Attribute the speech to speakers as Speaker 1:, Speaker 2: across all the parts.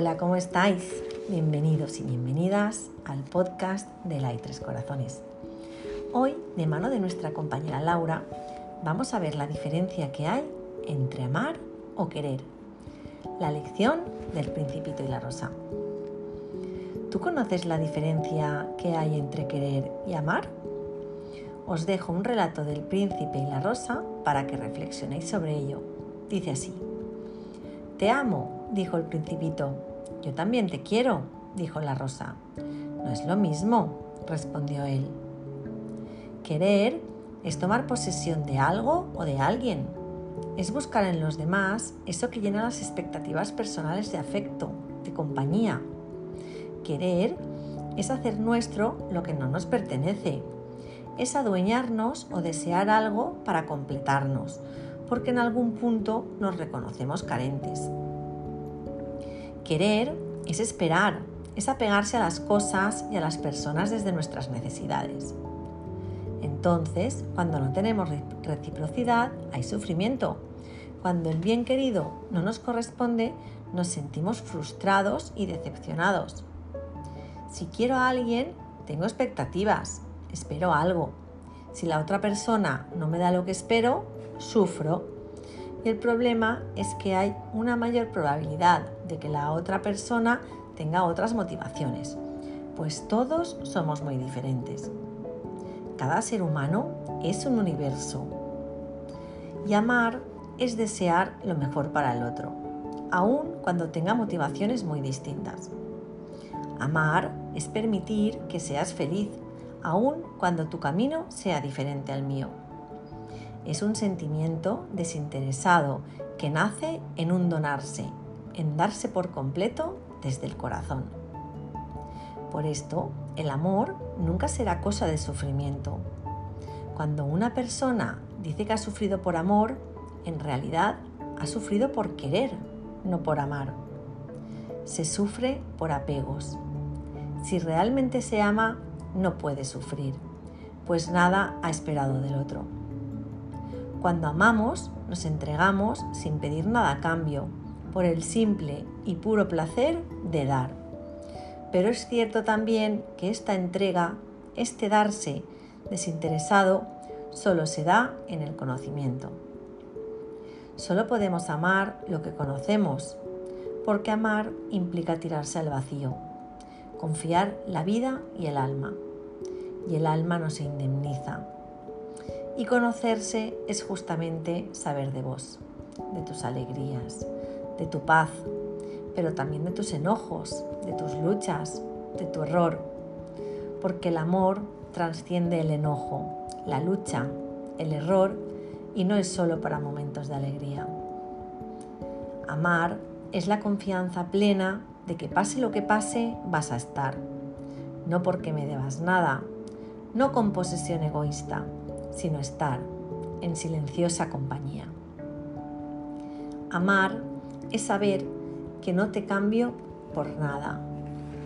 Speaker 1: Hola, ¿cómo estáis? Bienvenidos y bienvenidas al podcast de La Tres Corazones. Hoy, de mano de nuestra compañera Laura, vamos a ver la diferencia que hay entre amar o querer. La lección del principito y la rosa. ¿Tú conoces la diferencia que hay entre querer y amar? Os dejo un relato del príncipe y la rosa para que reflexionéis sobre ello. Dice así. Te amo, dijo el principito. Yo también te quiero, dijo la rosa. No es lo mismo, respondió él. Querer es tomar posesión de algo o de alguien. Es buscar en los demás eso que llena las expectativas personales de afecto, de compañía. Querer es hacer nuestro lo que no nos pertenece. Es adueñarnos o desear algo para completarnos, porque en algún punto nos reconocemos carentes. Querer es esperar, es apegarse a las cosas y a las personas desde nuestras necesidades. Entonces, cuando no tenemos reciprocidad, hay sufrimiento. Cuando el bien querido no nos corresponde, nos sentimos frustrados y decepcionados. Si quiero a alguien, tengo expectativas, espero algo. Si la otra persona no me da lo que espero, sufro. Y el problema es que hay una mayor probabilidad de que la otra persona tenga otras motivaciones, pues todos somos muy diferentes. Cada ser humano es un universo. Y amar es desear lo mejor para el otro, aun cuando tenga motivaciones muy distintas. Amar es permitir que seas feliz, aun cuando tu camino sea diferente al mío es un sentimiento desinteresado que nace en un donarse, en darse por completo desde el corazón. Por esto, el amor nunca será cosa de sufrimiento. Cuando una persona dice que ha sufrido por amor, en realidad ha sufrido por querer, no por amar. Se sufre por apegos. Si realmente se ama, no puede sufrir, pues nada ha esperado del otro. Cuando amamos, nos entregamos sin pedir nada a cambio, por el simple y puro placer de dar. Pero es cierto también que esta entrega, este darse desinteresado, solo se da en el conocimiento. Solo podemos amar lo que conocemos, porque amar implica tirarse al vacío, confiar la vida y el alma. Y el alma no se indemniza, y conocerse es justamente saber de vos, de tus alegrías, de tu paz, pero también de tus enojos, de tus luchas, de tu error, porque el amor trasciende el enojo, la lucha, el error y no es solo para momentos de alegría. Amar es la confianza plena de que pase lo que pase vas a estar, no porque me debas nada, no con posesión egoísta, sino estar en silenciosa compañía. Amar es saber que no te cambio por nada,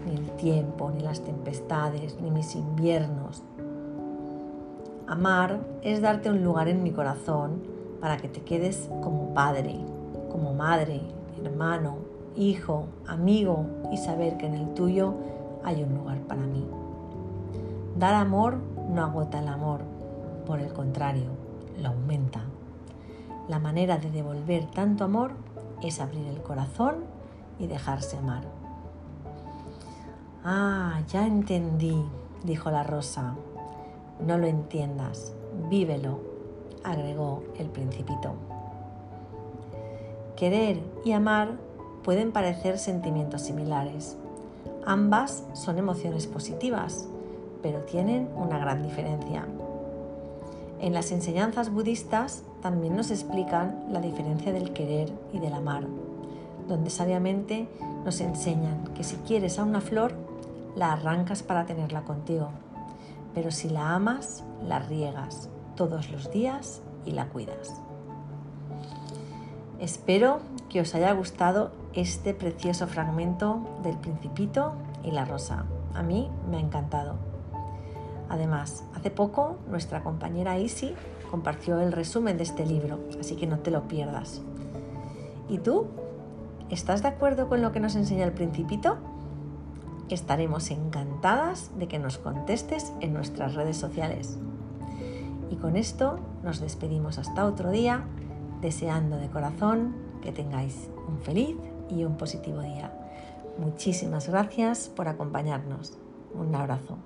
Speaker 1: ni el tiempo, ni las tempestades, ni mis inviernos. Amar es darte un lugar en mi corazón para que te quedes como padre, como madre, hermano, hijo, amigo y saber que en el tuyo hay un lugar para mí. Dar amor no agota el amor, por el contrario, lo aumenta. La manera de devolver tanto amor es abrir el corazón y dejarse amar. Ah, ya entendí, dijo la rosa. No lo entiendas, vívelo, agregó el principito. Querer y amar pueden parecer sentimientos similares. Ambas son emociones positivas, pero tienen una gran diferencia. En las enseñanzas budistas también nos explican la diferencia del querer y del amar, donde sabiamente nos enseñan que si quieres a una flor, la arrancas para tenerla contigo, pero si la amas, la riegas todos los días y la cuidas. Espero que os haya gustado este precioso fragmento del Principito y la Rosa. A mí me ha encantado. Además, hace poco nuestra compañera Isi compartió el resumen de este libro, así que no te lo pierdas. ¿Y tú? ¿Estás de acuerdo con lo que nos enseña el principito? Estaremos encantadas de que nos contestes en nuestras redes sociales. Y con esto nos despedimos hasta otro día, deseando de corazón que tengáis un feliz y un positivo día. Muchísimas gracias por acompañarnos. Un abrazo.